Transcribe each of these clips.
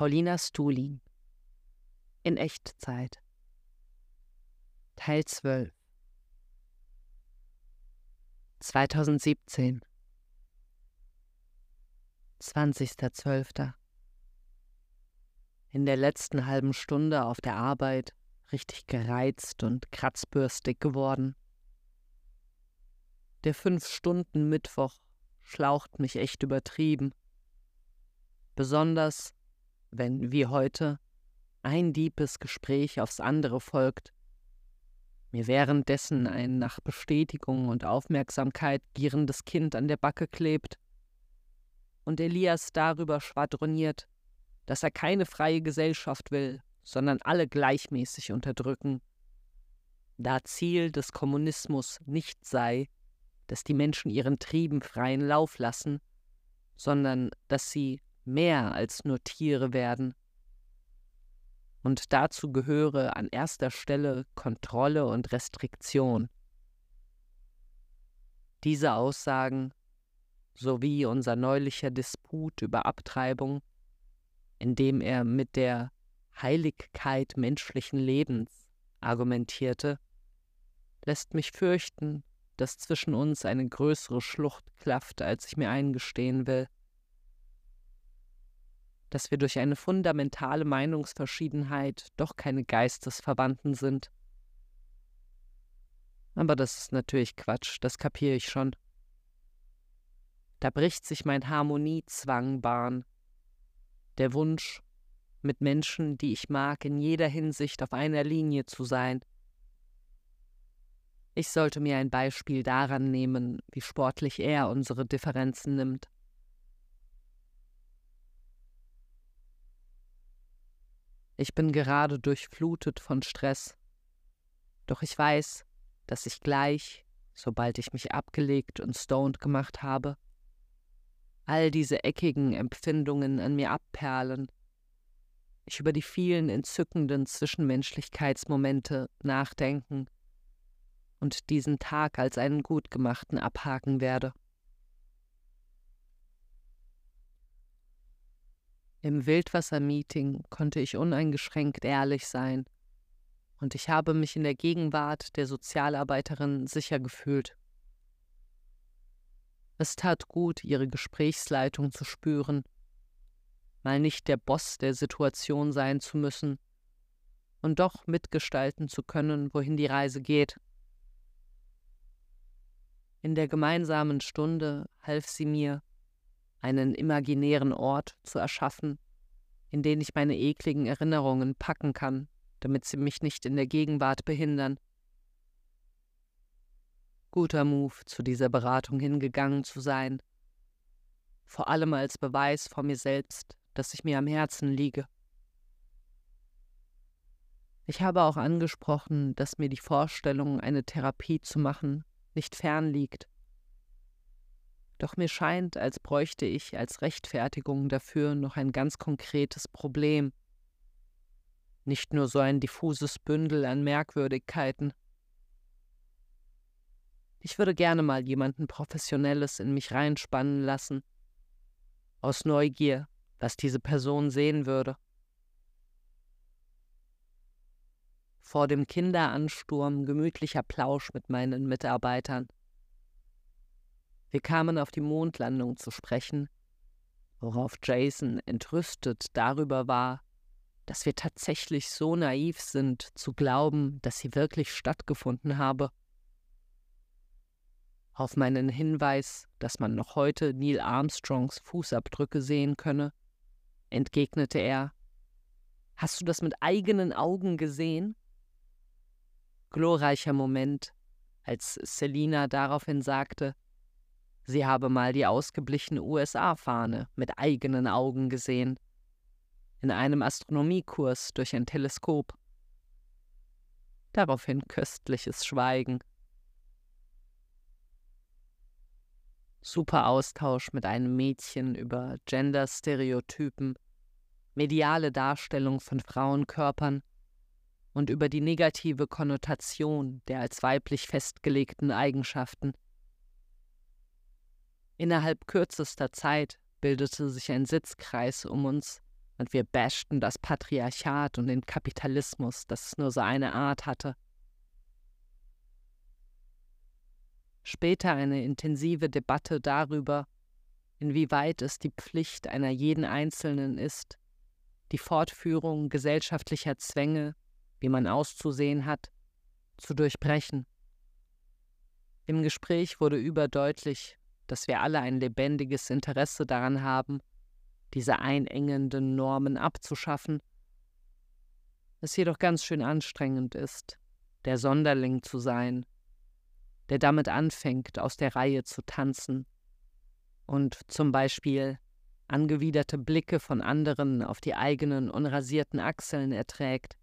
Paulina Stulin in Echtzeit Teil 12 2017 20.12. In der letzten halben Stunde auf der Arbeit richtig gereizt und kratzbürstig geworden. Der Fünf-Stunden-Mittwoch schlaucht mich echt übertrieben. Besonders, wenn wie heute ein diebes Gespräch aufs andere folgt, mir währenddessen ein nach Bestätigung und Aufmerksamkeit gierendes Kind an der Backe klebt und Elias darüber schwadroniert, dass er keine freie Gesellschaft will, sondern alle gleichmäßig unterdrücken, da Ziel des Kommunismus nicht sei, dass die Menschen ihren Trieben freien Lauf lassen, sondern dass sie mehr als nur Tiere werden. Und dazu gehöre an erster Stelle Kontrolle und Restriktion. Diese Aussagen sowie unser neulicher Disput über Abtreibung, in dem er mit der Heiligkeit menschlichen Lebens argumentierte, lässt mich fürchten, dass zwischen uns eine größere Schlucht klafft, als ich mir eingestehen will dass wir durch eine fundamentale Meinungsverschiedenheit doch keine Geistesverwandten sind. Aber das ist natürlich Quatsch, das kapiere ich schon. Da bricht sich mein Harmoniezwang Bahn. Der Wunsch, mit Menschen, die ich mag, in jeder Hinsicht auf einer Linie zu sein. Ich sollte mir ein Beispiel daran nehmen, wie sportlich er unsere Differenzen nimmt. Ich bin gerade durchflutet von Stress. Doch ich weiß, dass ich gleich, sobald ich mich abgelegt und stoned gemacht habe, all diese eckigen Empfindungen an mir abperlen, ich über die vielen entzückenden Zwischenmenschlichkeitsmomente nachdenken und diesen Tag als einen gutgemachten abhaken werde. Im Wildwassermeeting konnte ich uneingeschränkt ehrlich sein, und ich habe mich in der Gegenwart der Sozialarbeiterin sicher gefühlt. Es tat gut, ihre Gesprächsleitung zu spüren, mal nicht der Boss der Situation sein zu müssen und doch mitgestalten zu können, wohin die Reise geht. In der gemeinsamen Stunde half sie mir, einen imaginären Ort zu erschaffen, in den ich meine ekligen Erinnerungen packen kann, damit sie mich nicht in der Gegenwart behindern. Guter Move, zu dieser Beratung hingegangen zu sein, vor allem als Beweis vor mir selbst, dass ich mir am Herzen liege. Ich habe auch angesprochen, dass mir die Vorstellung, eine Therapie zu machen, nicht fern liegt doch mir scheint, als bräuchte ich als Rechtfertigung dafür noch ein ganz konkretes Problem. Nicht nur so ein diffuses Bündel an Merkwürdigkeiten. Ich würde gerne mal jemanden Professionelles in mich reinspannen lassen. Aus Neugier, was diese Person sehen würde. Vor dem Kinderansturm gemütlicher Plausch mit meinen Mitarbeitern. Wir kamen auf die Mondlandung zu sprechen, worauf Jason entrüstet darüber war, dass wir tatsächlich so naiv sind, zu glauben, dass sie wirklich stattgefunden habe. Auf meinen Hinweis, dass man noch heute Neil Armstrongs Fußabdrücke sehen könne, entgegnete er Hast du das mit eigenen Augen gesehen? Glorreicher Moment, als Selina daraufhin sagte, Sie habe mal die ausgeblichene USA-Fahne mit eigenen Augen gesehen. In einem Astronomiekurs durch ein Teleskop. Daraufhin köstliches Schweigen. Super Austausch mit einem Mädchen über Gender-Stereotypen, mediale Darstellung von Frauenkörpern und über die negative Konnotation der als weiblich festgelegten Eigenschaften Innerhalb kürzester Zeit bildete sich ein Sitzkreis um uns, und wir bashten das Patriarchat und den Kapitalismus, das es nur so eine Art hatte. Später eine intensive Debatte darüber, inwieweit es die Pflicht einer jeden Einzelnen ist, die Fortführung gesellschaftlicher Zwänge, wie man auszusehen hat, zu durchbrechen. Im Gespräch wurde überdeutlich, dass wir alle ein lebendiges Interesse daran haben, diese einengenden Normen abzuschaffen, es jedoch ganz schön anstrengend ist, der Sonderling zu sein, der damit anfängt, aus der Reihe zu tanzen und zum Beispiel angewiderte Blicke von anderen auf die eigenen unrasierten Achseln erträgt.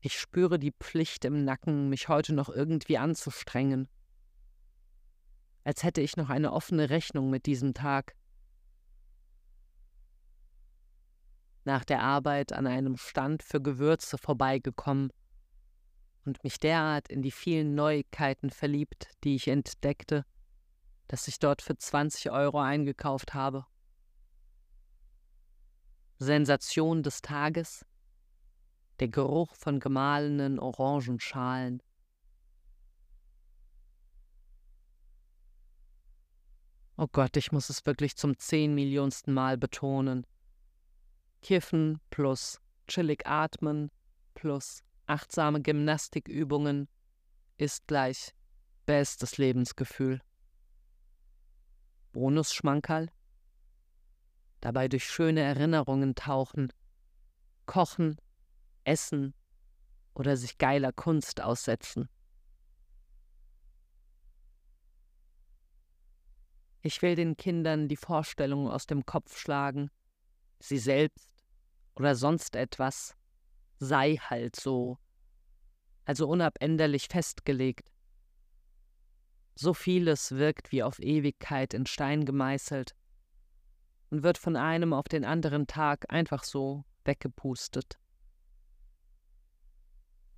Ich spüre die Pflicht im Nacken, mich heute noch irgendwie anzustrengen als hätte ich noch eine offene Rechnung mit diesem Tag. Nach der Arbeit an einem Stand für Gewürze vorbeigekommen und mich derart in die vielen Neuigkeiten verliebt, die ich entdeckte, dass ich dort für 20 Euro eingekauft habe. Sensation des Tages, der Geruch von gemahlenen Orangenschalen, Oh Gott, ich muss es wirklich zum zehn Millionsten Mal betonen. Kiffen plus chillig atmen plus achtsame Gymnastikübungen ist gleich bestes Lebensgefühl. Bonusschmankerl? Dabei durch schöne Erinnerungen tauchen, kochen, essen oder sich geiler Kunst aussetzen. Ich will den Kindern die Vorstellung aus dem Kopf schlagen, sie selbst oder sonst etwas sei halt so, also unabänderlich festgelegt. So vieles wirkt wie auf Ewigkeit in Stein gemeißelt und wird von einem auf den anderen Tag einfach so weggepustet.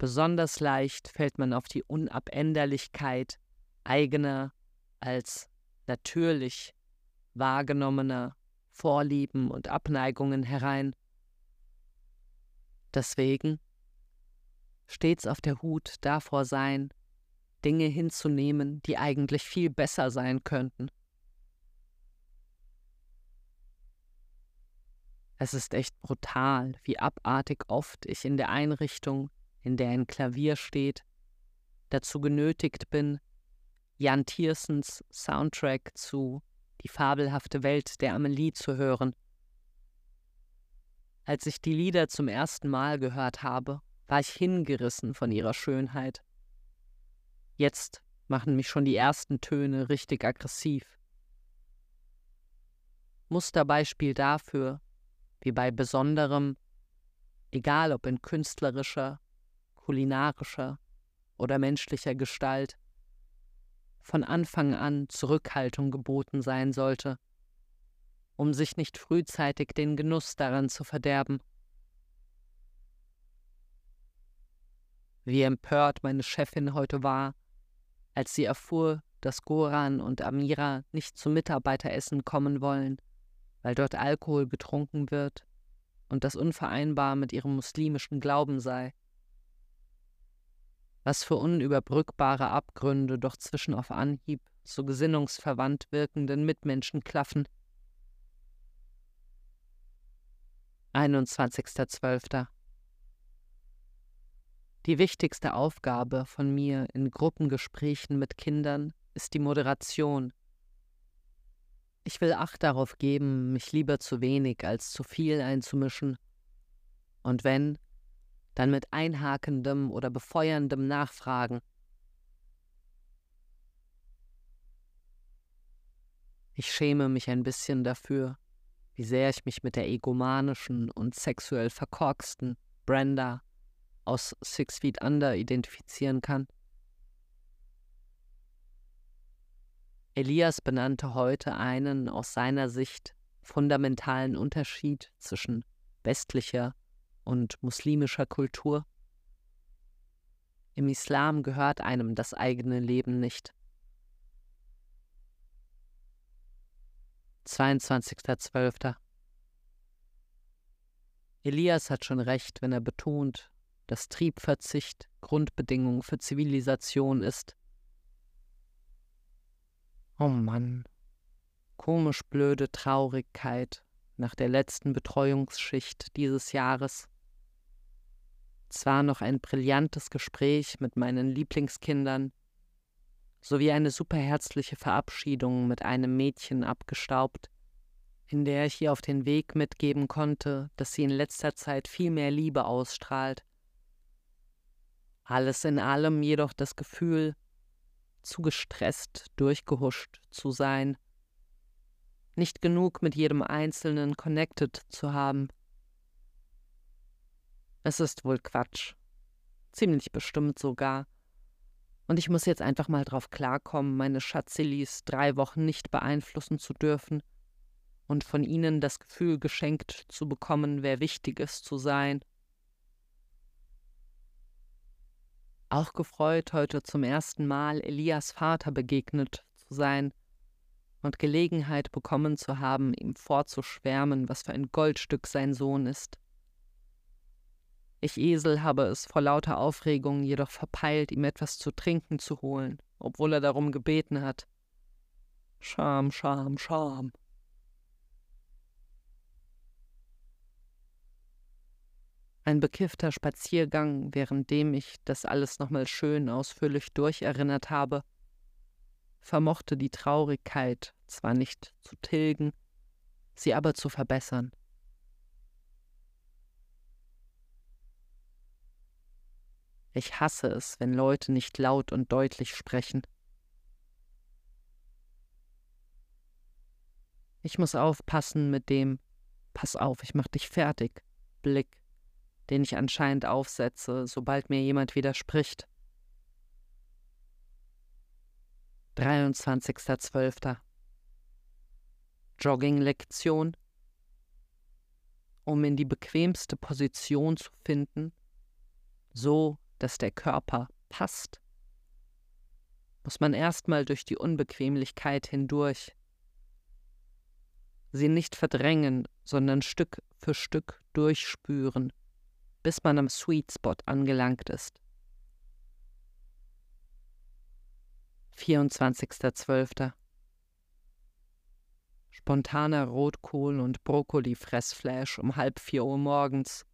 Besonders leicht fällt man auf die Unabänderlichkeit eigener als natürlich wahrgenommener Vorlieben und Abneigungen herein. Deswegen stets auf der Hut davor sein, Dinge hinzunehmen, die eigentlich viel besser sein könnten. Es ist echt brutal, wie abartig oft ich in der Einrichtung, in der ein Klavier steht, dazu genötigt bin, Jan Tiersens Soundtrack zu Die fabelhafte Welt der Amelie zu hören. Als ich die Lieder zum ersten Mal gehört habe, war ich hingerissen von ihrer Schönheit. Jetzt machen mich schon die ersten Töne richtig aggressiv. Musterbeispiel dafür, wie bei besonderem, egal ob in künstlerischer, kulinarischer oder menschlicher Gestalt, von Anfang an Zurückhaltung geboten sein sollte, um sich nicht frühzeitig den Genuss daran zu verderben. Wie empört meine Chefin heute war, als sie erfuhr, dass Goran und Amira nicht zum Mitarbeiteressen kommen wollen, weil dort Alkohol getrunken wird und das unvereinbar mit ihrem muslimischen Glauben sei was für unüberbrückbare Abgründe doch zwischen auf Anhieb so gesinnungsverwandt wirkenden Mitmenschen klaffen. 21.12. Die wichtigste Aufgabe von mir in Gruppengesprächen mit Kindern ist die Moderation. Ich will Acht darauf geben, mich lieber zu wenig als zu viel einzumischen. Und wenn, dann mit einhakendem oder befeuerndem Nachfragen. Ich schäme mich ein bisschen dafür, wie sehr ich mich mit der egomanischen und sexuell verkorksten Brenda aus Six Feet Under identifizieren kann. Elias benannte heute einen aus seiner Sicht fundamentalen Unterschied zwischen westlicher und muslimischer Kultur. Im Islam gehört einem das eigene Leben nicht. 22.12. Elias hat schon recht, wenn er betont, dass Triebverzicht Grundbedingung für Zivilisation ist. Oh Mann, komisch blöde Traurigkeit nach der letzten Betreuungsschicht dieses Jahres. Zwar noch ein brillantes Gespräch mit meinen Lieblingskindern, sowie eine superherzliche Verabschiedung mit einem Mädchen abgestaubt, in der ich ihr auf den Weg mitgeben konnte, dass sie in letzter Zeit viel mehr Liebe ausstrahlt. Alles in allem jedoch das Gefühl, zu gestresst, durchgehuscht zu sein, nicht genug mit jedem Einzelnen connected zu haben. Es ist wohl Quatsch, ziemlich bestimmt sogar, und ich muss jetzt einfach mal drauf klarkommen, meine Schatzilis drei Wochen nicht beeinflussen zu dürfen und von ihnen das Gefühl geschenkt zu bekommen, wer Wichtiges zu sein. Auch gefreut, heute zum ersten Mal Elias Vater begegnet zu sein und Gelegenheit bekommen zu haben, ihm vorzuschwärmen, was für ein Goldstück sein Sohn ist. Ich Esel habe es vor lauter Aufregung jedoch verpeilt, ihm etwas zu trinken zu holen, obwohl er darum gebeten hat. Scham, Scham, Scham. Ein bekiffter Spaziergang, währenddem ich das alles nochmal schön ausführlich durcherinnert habe, vermochte die Traurigkeit zwar nicht zu tilgen, sie aber zu verbessern. Ich hasse es, wenn Leute nicht laut und deutlich sprechen. Ich muss aufpassen mit dem Pass auf, ich mach dich fertig Blick, den ich anscheinend aufsetze, sobald mir jemand widerspricht. 23.12. Jogging-Lektion. Um in die bequemste Position zu finden, so dass der Körper passt, muss man erstmal durch die Unbequemlichkeit hindurch. Sie nicht verdrängen, sondern Stück für Stück durchspüren, bis man am Sweet Spot angelangt ist. 24.12. Spontaner Rotkohl- und Brokkoli-Fressflash um halb vier Uhr morgens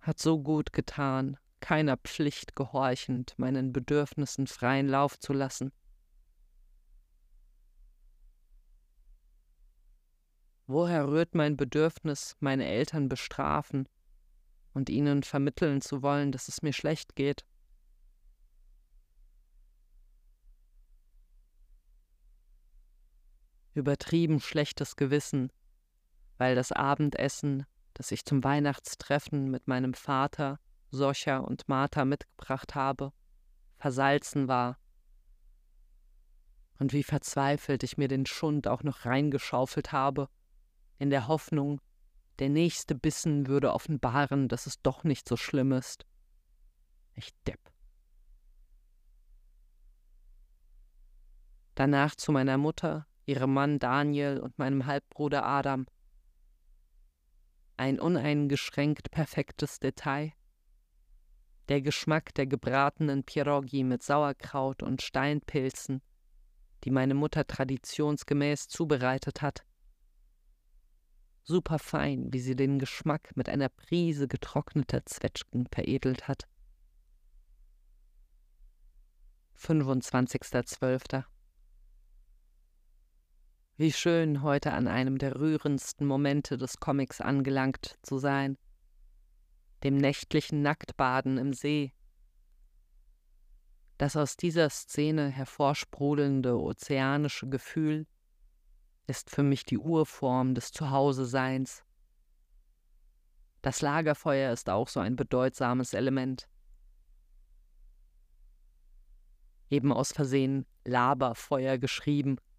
hat so gut getan, keiner Pflicht gehorchend, meinen Bedürfnissen freien Lauf zu lassen. Woher rührt mein Bedürfnis, meine Eltern bestrafen und ihnen vermitteln zu wollen, dass es mir schlecht geht? Übertrieben schlechtes Gewissen, weil das Abendessen das ich zum Weihnachtstreffen mit meinem Vater, Soscha und Martha mitgebracht habe, versalzen war. Und wie verzweifelt ich mir den Schund auch noch reingeschaufelt habe, in der Hoffnung, der nächste Bissen würde offenbaren, dass es doch nicht so schlimm ist. Ich depp. Danach zu meiner Mutter, ihrem Mann Daniel und meinem Halbbruder Adam – ein uneingeschränkt perfektes Detail. Der Geschmack der gebratenen Pierogi mit Sauerkraut und Steinpilzen, die meine Mutter traditionsgemäß zubereitet hat. Super fein, wie sie den Geschmack mit einer Prise getrockneter Zwetschgen veredelt hat. 25.12. Wie schön, heute an einem der rührendsten Momente des Comics angelangt zu sein. Dem nächtlichen Nacktbaden im See. Das aus dieser Szene hervorsprudelnde ozeanische Gefühl ist für mich die Urform des Zuhause-Seins. Das Lagerfeuer ist auch so ein bedeutsames Element. Eben aus Versehen Laberfeuer geschrieben –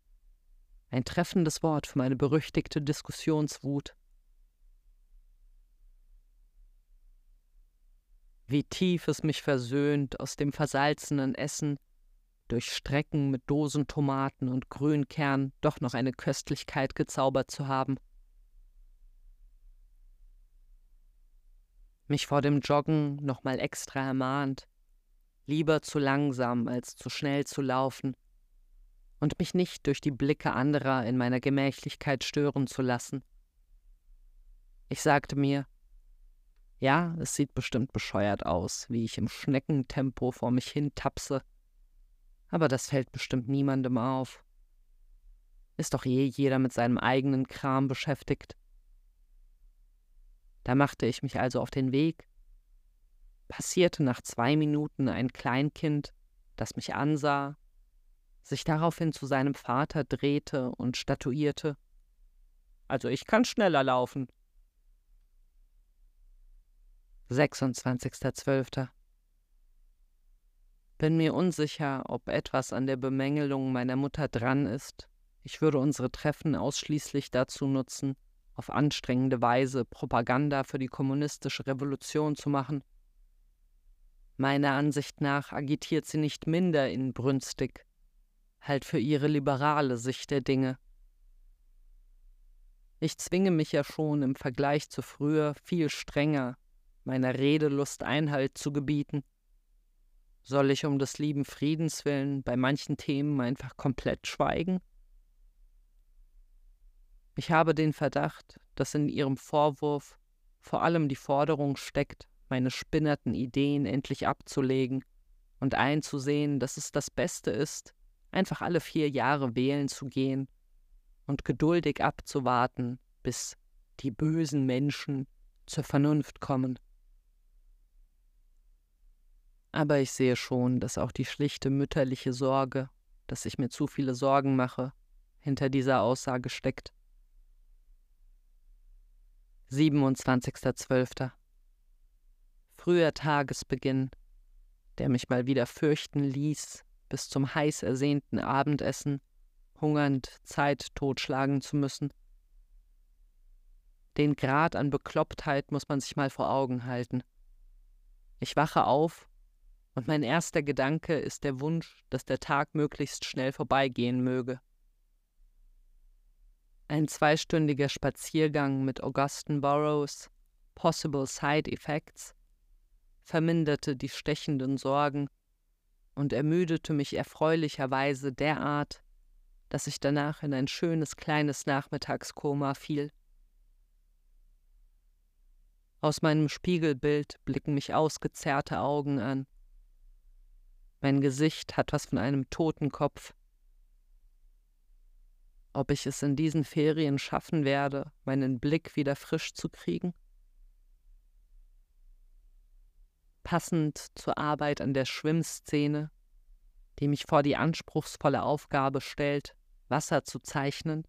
ein treffendes Wort für meine berüchtigte Diskussionswut. Wie tief es mich versöhnt, aus dem versalzenen Essen durch Strecken mit Dosentomaten und Grünkern doch noch eine Köstlichkeit gezaubert zu haben. Mich vor dem Joggen nochmal extra ermahnt, lieber zu langsam als zu schnell zu laufen und mich nicht durch die Blicke anderer in meiner Gemächlichkeit stören zu lassen. Ich sagte mir, ja, es sieht bestimmt bescheuert aus, wie ich im Schneckentempo vor mich hin tapse, aber das fällt bestimmt niemandem auf. Ist doch eh jeder mit seinem eigenen Kram beschäftigt. Da machte ich mich also auf den Weg, passierte nach zwei Minuten ein Kleinkind, das mich ansah, sich daraufhin zu seinem Vater drehte und statuierte. Also ich kann schneller laufen. 26.12. Bin mir unsicher, ob etwas an der Bemängelung meiner Mutter dran ist. Ich würde unsere Treffen ausschließlich dazu nutzen, auf anstrengende Weise Propaganda für die kommunistische Revolution zu machen. Meiner Ansicht nach agitiert sie nicht minder inbrünstig, halt für ihre liberale Sicht der Dinge. Ich zwinge mich ja schon im Vergleich zu früher viel strenger meiner Redelust Einhalt zu gebieten? Soll ich um des lieben Friedens willen bei manchen Themen einfach komplett schweigen? Ich habe den Verdacht, dass in Ihrem Vorwurf vor allem die Forderung steckt, meine spinnerten Ideen endlich abzulegen und einzusehen, dass es das Beste ist, einfach alle vier Jahre wählen zu gehen und geduldig abzuwarten, bis die bösen Menschen zur Vernunft kommen. Aber ich sehe schon, dass auch die schlichte mütterliche Sorge, dass ich mir zu viele Sorgen mache, hinter dieser Aussage steckt. 27.12. Früher Tagesbeginn, der mich mal wieder fürchten ließ, bis zum heiß ersehnten Abendessen, hungernd Zeit totschlagen zu müssen. Den Grad an Beklopptheit muss man sich mal vor Augen halten. Ich wache auf und mein erster Gedanke ist der Wunsch, dass der Tag möglichst schnell vorbeigehen möge. Ein zweistündiger Spaziergang mit Augustin Burroughs Possible Side Effects verminderte die stechenden Sorgen und ermüdete mich erfreulicherweise derart, dass ich danach in ein schönes kleines Nachmittagskoma fiel. Aus meinem Spiegelbild blicken mich ausgezerrte Augen an. Mein Gesicht hat was von einem Totenkopf. Ob ich es in diesen Ferien schaffen werde, meinen Blick wieder frisch zu kriegen? Passend zur Arbeit an der Schwimmszene, die mich vor die anspruchsvolle Aufgabe stellt, Wasser zu zeichnen,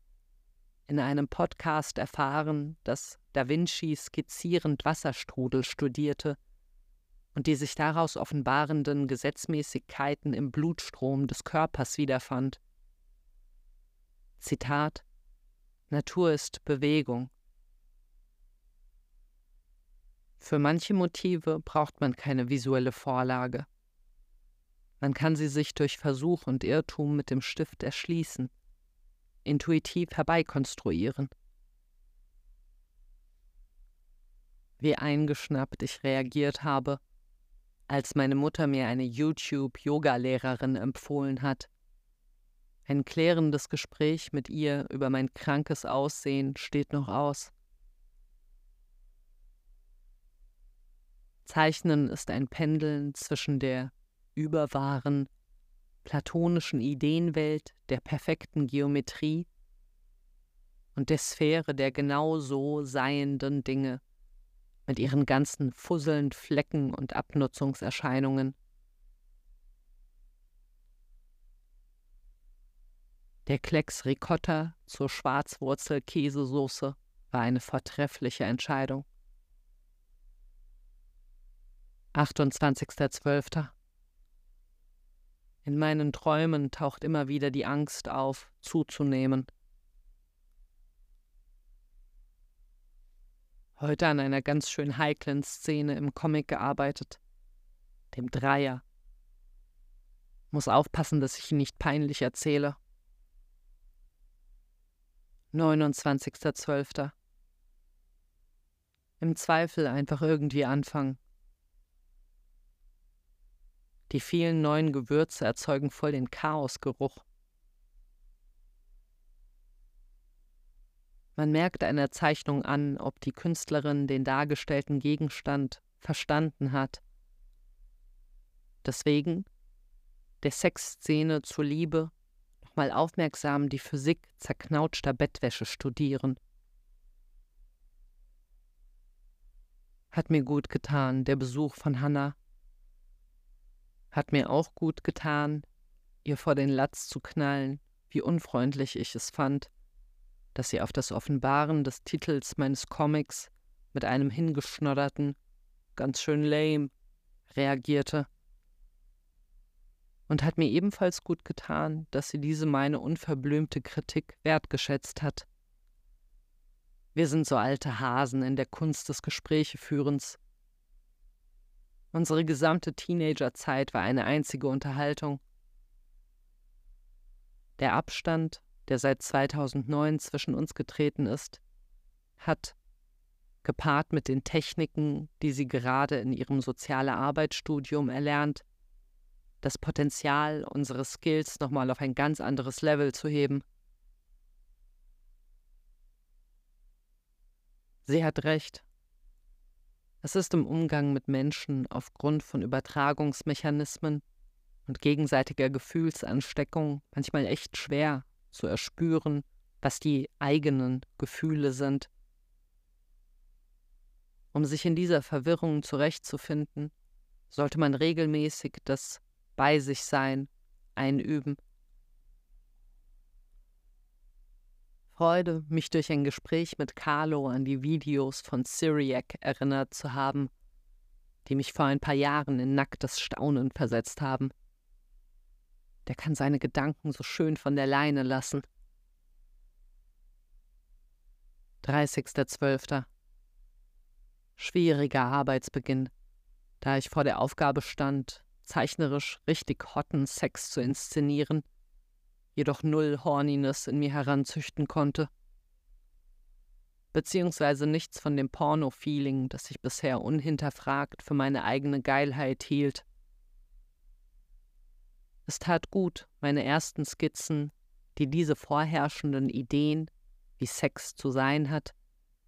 in einem Podcast erfahren, dass Da Vinci skizzierend Wasserstrudel studierte und die sich daraus offenbarenden Gesetzmäßigkeiten im Blutstrom des Körpers wiederfand. Zitat Natur ist Bewegung. Für manche Motive braucht man keine visuelle Vorlage. Man kann sie sich durch Versuch und Irrtum mit dem Stift erschließen, intuitiv herbeikonstruieren. Wie eingeschnappt ich reagiert habe, als meine Mutter mir eine YouTube-Yoga-Lehrerin empfohlen hat. Ein klärendes Gespräch mit ihr über mein krankes Aussehen steht noch aus. Zeichnen ist ein Pendeln zwischen der überwahren, platonischen Ideenwelt der perfekten Geometrie und der Sphäre der genau so seienden Dinge mit ihren ganzen Fusseln, Flecken und Abnutzungserscheinungen. Der Klecks Ricotta zur Schwarzwurzel-Käsesoße war eine vortreffliche Entscheidung. 28.12. In meinen Träumen taucht immer wieder die Angst auf, zuzunehmen. Heute an einer ganz schön heiklen Szene im Comic gearbeitet. Dem Dreier. Muss aufpassen, dass ich ihn nicht peinlich erzähle. 29.12. Im Zweifel einfach irgendwie anfangen. Die vielen neuen Gewürze erzeugen voll den Chaosgeruch. Man merkt einer Zeichnung an, ob die Künstlerin den dargestellten Gegenstand verstanden hat. Deswegen der Sexszene zur Liebe nochmal aufmerksam die Physik zerknautschter Bettwäsche studieren. Hat mir gut getan, der Besuch von Hannah. Hat mir auch gut getan, ihr vor den Latz zu knallen, wie unfreundlich ich es fand, dass sie auf das Offenbaren des Titels meines Comics mit einem hingeschnodderten, ganz schön lame, reagierte. Und hat mir ebenfalls gut getan, dass sie diese meine unverblümte Kritik wertgeschätzt hat. Wir sind so alte Hasen in der Kunst des Gesprächeführens, Unsere gesamte Teenagerzeit war eine einzige Unterhaltung. Der Abstand, der seit 2009 zwischen uns getreten ist, hat, gepaart mit den Techniken, die sie gerade in ihrem soziale Arbeitsstudium erlernt, das Potenzial, unsere Skills nochmal auf ein ganz anderes Level zu heben. Sie hat recht. Es ist im Umgang mit Menschen aufgrund von Übertragungsmechanismen und gegenseitiger Gefühlsansteckung manchmal echt schwer zu erspüren, was die eigenen Gefühle sind. Um sich in dieser Verwirrung zurechtzufinden, sollte man regelmäßig das Bei sich Sein einüben. Freude, mich durch ein Gespräch mit Carlo an die Videos von Syriac erinnert zu haben, die mich vor ein paar Jahren in nacktes Staunen versetzt haben. Der kann seine Gedanken so schön von der Leine lassen. 30.12. Schwieriger Arbeitsbeginn, da ich vor der Aufgabe stand, zeichnerisch richtig hotten Sex zu inszenieren jedoch null Horniness in mir heranzüchten konnte. Beziehungsweise nichts von dem Porno-Feeling, das ich bisher unhinterfragt für meine eigene Geilheit hielt. Es tat gut, meine ersten Skizzen, die diese vorherrschenden Ideen, wie Sex zu sein hat,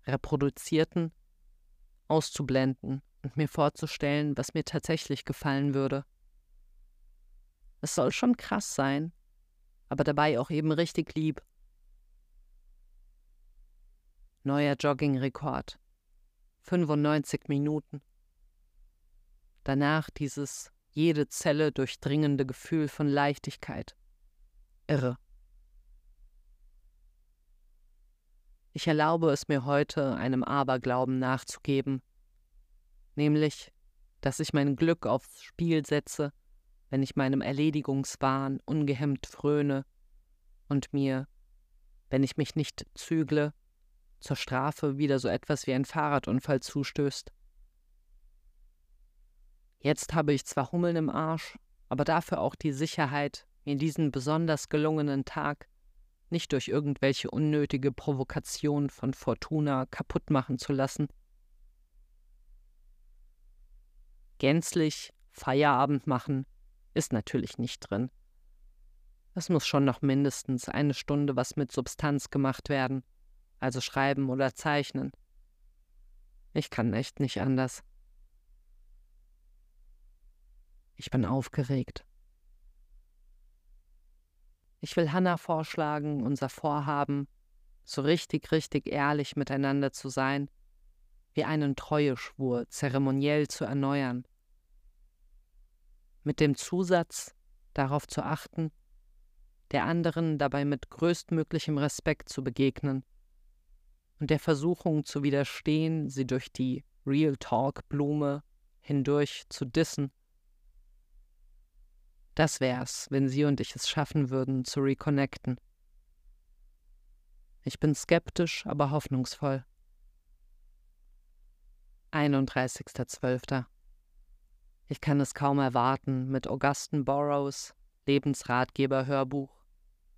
reproduzierten, auszublenden und mir vorzustellen, was mir tatsächlich gefallen würde. Es soll schon krass sein, aber dabei auch eben richtig lieb. Neuer Jogging-Rekord. 95 Minuten. Danach dieses jede Zelle durchdringende Gefühl von Leichtigkeit. Irre. Ich erlaube es mir heute, einem Aberglauben nachzugeben, nämlich, dass ich mein Glück aufs Spiel setze wenn ich meinem Erledigungswahn ungehemmt fröne und mir, wenn ich mich nicht zügle, zur Strafe wieder so etwas wie ein Fahrradunfall zustößt. Jetzt habe ich zwar Hummeln im Arsch, aber dafür auch die Sicherheit, mir diesen besonders gelungenen Tag nicht durch irgendwelche unnötige Provokation von Fortuna kaputt machen zu lassen. Gänzlich Feierabend machen ist natürlich nicht drin. Es muss schon noch mindestens eine Stunde was mit Substanz gemacht werden, also schreiben oder zeichnen. Ich kann echt nicht anders. Ich bin aufgeregt. Ich will Hannah vorschlagen, unser Vorhaben, so richtig, richtig ehrlich miteinander zu sein, wie einen Treueschwur zeremoniell zu erneuern mit dem Zusatz, darauf zu achten, der anderen dabei mit größtmöglichem Respekt zu begegnen und der Versuchung zu widerstehen, sie durch die Real Talk Blume hindurch zu dissen. Das wär's, wenn sie und ich es schaffen würden, zu reconnecten. Ich bin skeptisch, aber hoffnungsvoll. 31.12. Ich kann es kaum erwarten, mit Augustin Burroughs Lebensratgeber-Hörbuch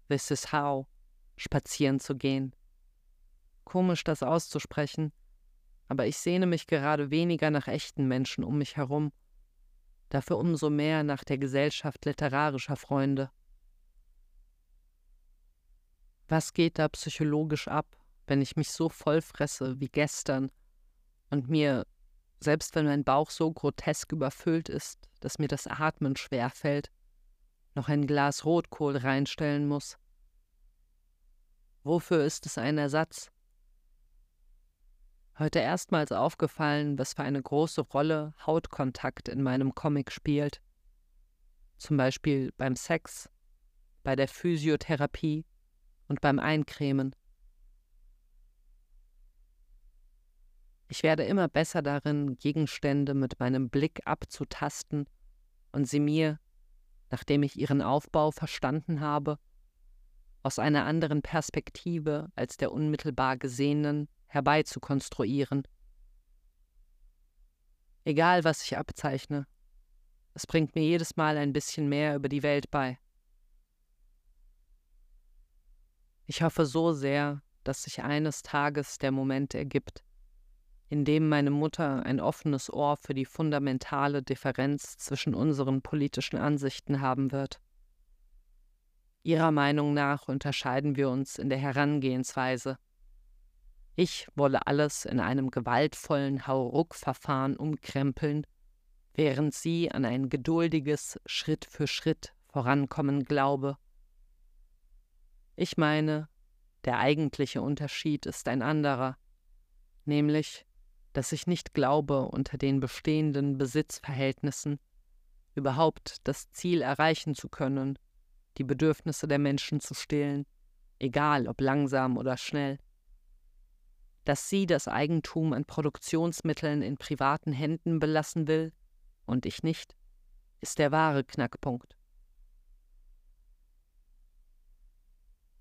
This is How spazieren zu gehen. Komisch, das auszusprechen, aber ich sehne mich gerade weniger nach echten Menschen um mich herum, dafür umso mehr nach der Gesellschaft literarischer Freunde. Was geht da psychologisch ab, wenn ich mich so vollfresse wie gestern und mir, selbst wenn mein Bauch so grotesk überfüllt ist, dass mir das Atmen schwer fällt, noch ein Glas Rotkohl reinstellen muss? Wofür ist es ein Ersatz? Heute erstmals aufgefallen, was für eine große Rolle Hautkontakt in meinem Comic spielt. Zum Beispiel beim Sex, bei der Physiotherapie und beim Eincremen. Ich werde immer besser darin, Gegenstände mit meinem Blick abzutasten und sie mir, nachdem ich ihren Aufbau verstanden habe, aus einer anderen Perspektive als der unmittelbar gesehenen herbeizukonstruieren. Egal, was ich abzeichne, es bringt mir jedes Mal ein bisschen mehr über die Welt bei. Ich hoffe so sehr, dass sich eines Tages der Moment ergibt, in dem meine Mutter ein offenes Ohr für die fundamentale Differenz zwischen unseren politischen Ansichten haben wird. Ihrer Meinung nach unterscheiden wir uns in der Herangehensweise. Ich wolle alles in einem gewaltvollen Hauruck-Verfahren umkrempeln, während sie an ein geduldiges Schritt für Schritt vorankommen glaube. Ich meine, der eigentliche Unterschied ist ein anderer, nämlich, dass ich nicht glaube, unter den bestehenden Besitzverhältnissen überhaupt das Ziel erreichen zu können, die Bedürfnisse der Menschen zu stillen, egal ob langsam oder schnell. Dass sie das Eigentum an Produktionsmitteln in privaten Händen belassen will und ich nicht, ist der wahre Knackpunkt.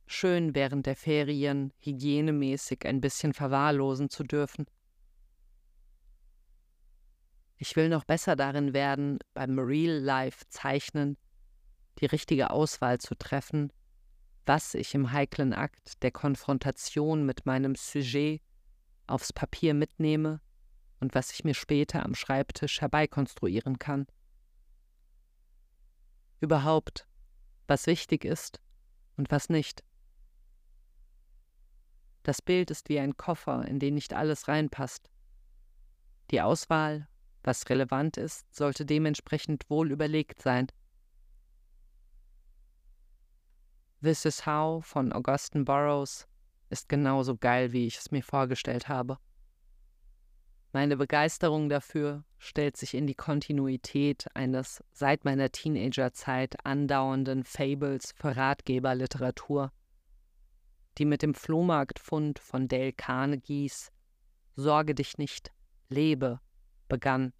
Schön während der Ferien hygienemäßig ein bisschen verwahrlosen zu dürfen. Ich will noch besser darin werden, beim Real-Life-Zeichnen die richtige Auswahl zu treffen, was ich im heiklen Akt der Konfrontation mit meinem Sujet aufs Papier mitnehme und was ich mir später am Schreibtisch herbeikonstruieren kann. Überhaupt, was wichtig ist und was nicht. Das Bild ist wie ein Koffer, in den nicht alles reinpasst. Die Auswahl, was relevant ist, sollte dementsprechend wohl überlegt sein. This is How von Augustin Burroughs ist genauso geil, wie ich es mir vorgestellt habe. Meine Begeisterung dafür stellt sich in die Kontinuität eines seit meiner Teenagerzeit andauernden Fables für Ratgeberliteratur, die mit dem Flohmarktfund von Dale Carnegies Sorge dich nicht, lebe begann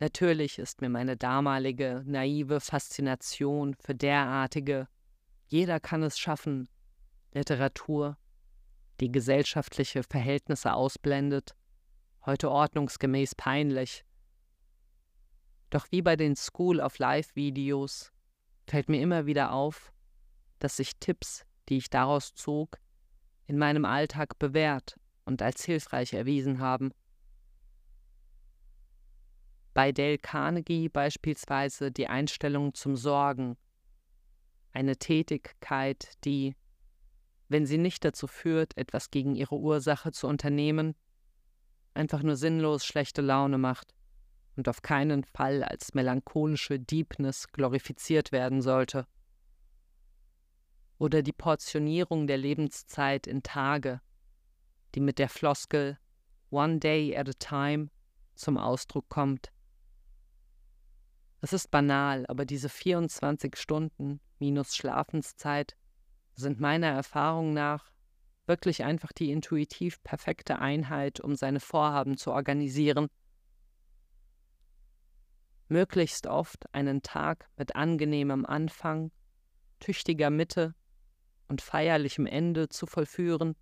Natürlich ist mir meine damalige, naive Faszination für derartige, jeder kann es schaffen, Literatur, die gesellschaftliche Verhältnisse ausblendet, heute ordnungsgemäß peinlich. Doch wie bei den School of Life Videos fällt mir immer wieder auf, dass sich Tipps, die ich daraus zog, in meinem Alltag bewährt und als hilfreich erwiesen haben. Bei Dale Carnegie beispielsweise die Einstellung zum Sorgen, eine Tätigkeit, die, wenn sie nicht dazu führt, etwas gegen ihre Ursache zu unternehmen, einfach nur sinnlos schlechte Laune macht und auf keinen Fall als melancholische Deepness glorifiziert werden sollte. Oder die Portionierung der Lebenszeit in Tage, die mit der Floskel One Day at a Time zum Ausdruck kommt. Es ist banal, aber diese 24 Stunden minus Schlafenszeit sind meiner Erfahrung nach wirklich einfach die intuitiv perfekte Einheit, um seine Vorhaben zu organisieren. Möglichst oft einen Tag mit angenehmem Anfang, tüchtiger Mitte und feierlichem Ende zu vollführen,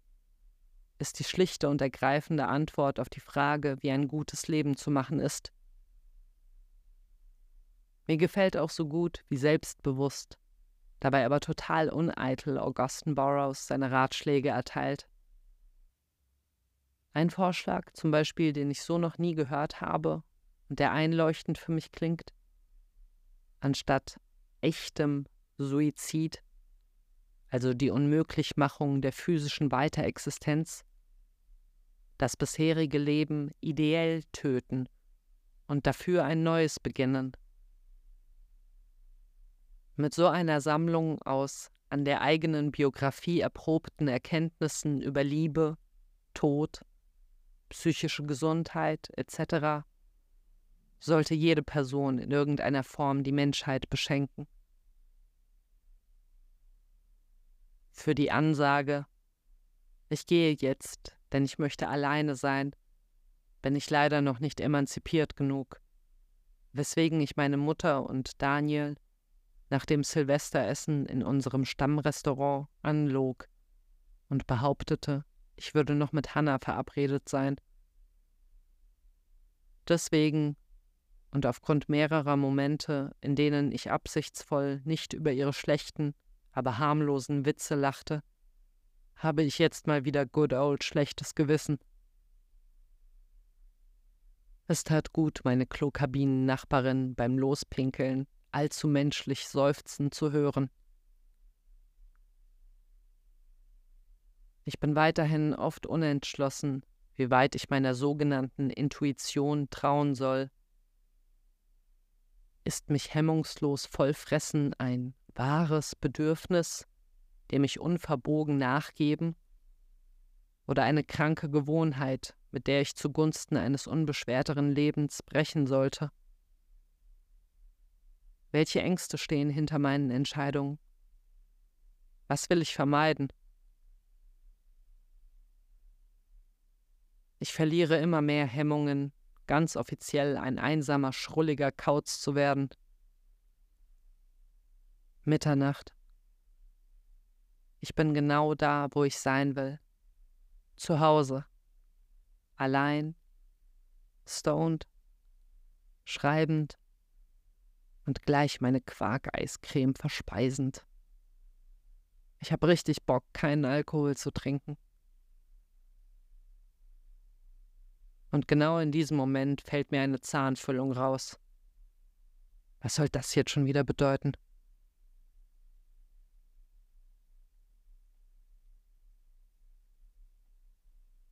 ist die schlichte und ergreifende Antwort auf die Frage, wie ein gutes Leben zu machen ist. Mir gefällt auch so gut wie selbstbewusst, dabei aber total uneitel Augustin Burroughs seine Ratschläge erteilt. Ein Vorschlag zum Beispiel, den ich so noch nie gehört habe und der einleuchtend für mich klingt. Anstatt echtem Suizid, also die Unmöglichmachung der physischen Weiterexistenz, das bisherige Leben ideell töten und dafür ein neues beginnen. Mit so einer Sammlung aus an der eigenen Biografie erprobten Erkenntnissen über Liebe, Tod, psychische Gesundheit etc. sollte jede Person in irgendeiner Form die Menschheit beschenken. Für die Ansage, ich gehe jetzt, denn ich möchte alleine sein, bin ich leider noch nicht emanzipiert genug, weswegen ich meine Mutter und Daniel nach dem Silvesteressen in unserem Stammrestaurant anlog und behauptete, ich würde noch mit Hannah verabredet sein. Deswegen und aufgrund mehrerer Momente, in denen ich absichtsvoll nicht über ihre schlechten, aber harmlosen Witze lachte, habe ich jetzt mal wieder good old schlechtes Gewissen. Es tat gut, meine Klokabinen-Nachbarin beim Lospinkeln allzu menschlich seufzen zu hören. Ich bin weiterhin oft unentschlossen, wie weit ich meiner sogenannten Intuition trauen soll. Ist mich hemmungslos vollfressen ein wahres Bedürfnis, dem ich unverbogen nachgeben? Oder eine kranke Gewohnheit, mit der ich zugunsten eines unbeschwerteren Lebens brechen sollte? Welche Ängste stehen hinter meinen Entscheidungen? Was will ich vermeiden? Ich verliere immer mehr Hemmungen, ganz offiziell ein einsamer, schrulliger Kauz zu werden. Mitternacht. Ich bin genau da, wo ich sein will. Zu Hause. Allein. Stoned. Schreibend. Und gleich meine Quark-Eiscreme verspeisend. Ich habe richtig Bock, keinen Alkohol zu trinken. Und genau in diesem Moment fällt mir eine Zahnfüllung raus. Was soll das jetzt schon wieder bedeuten?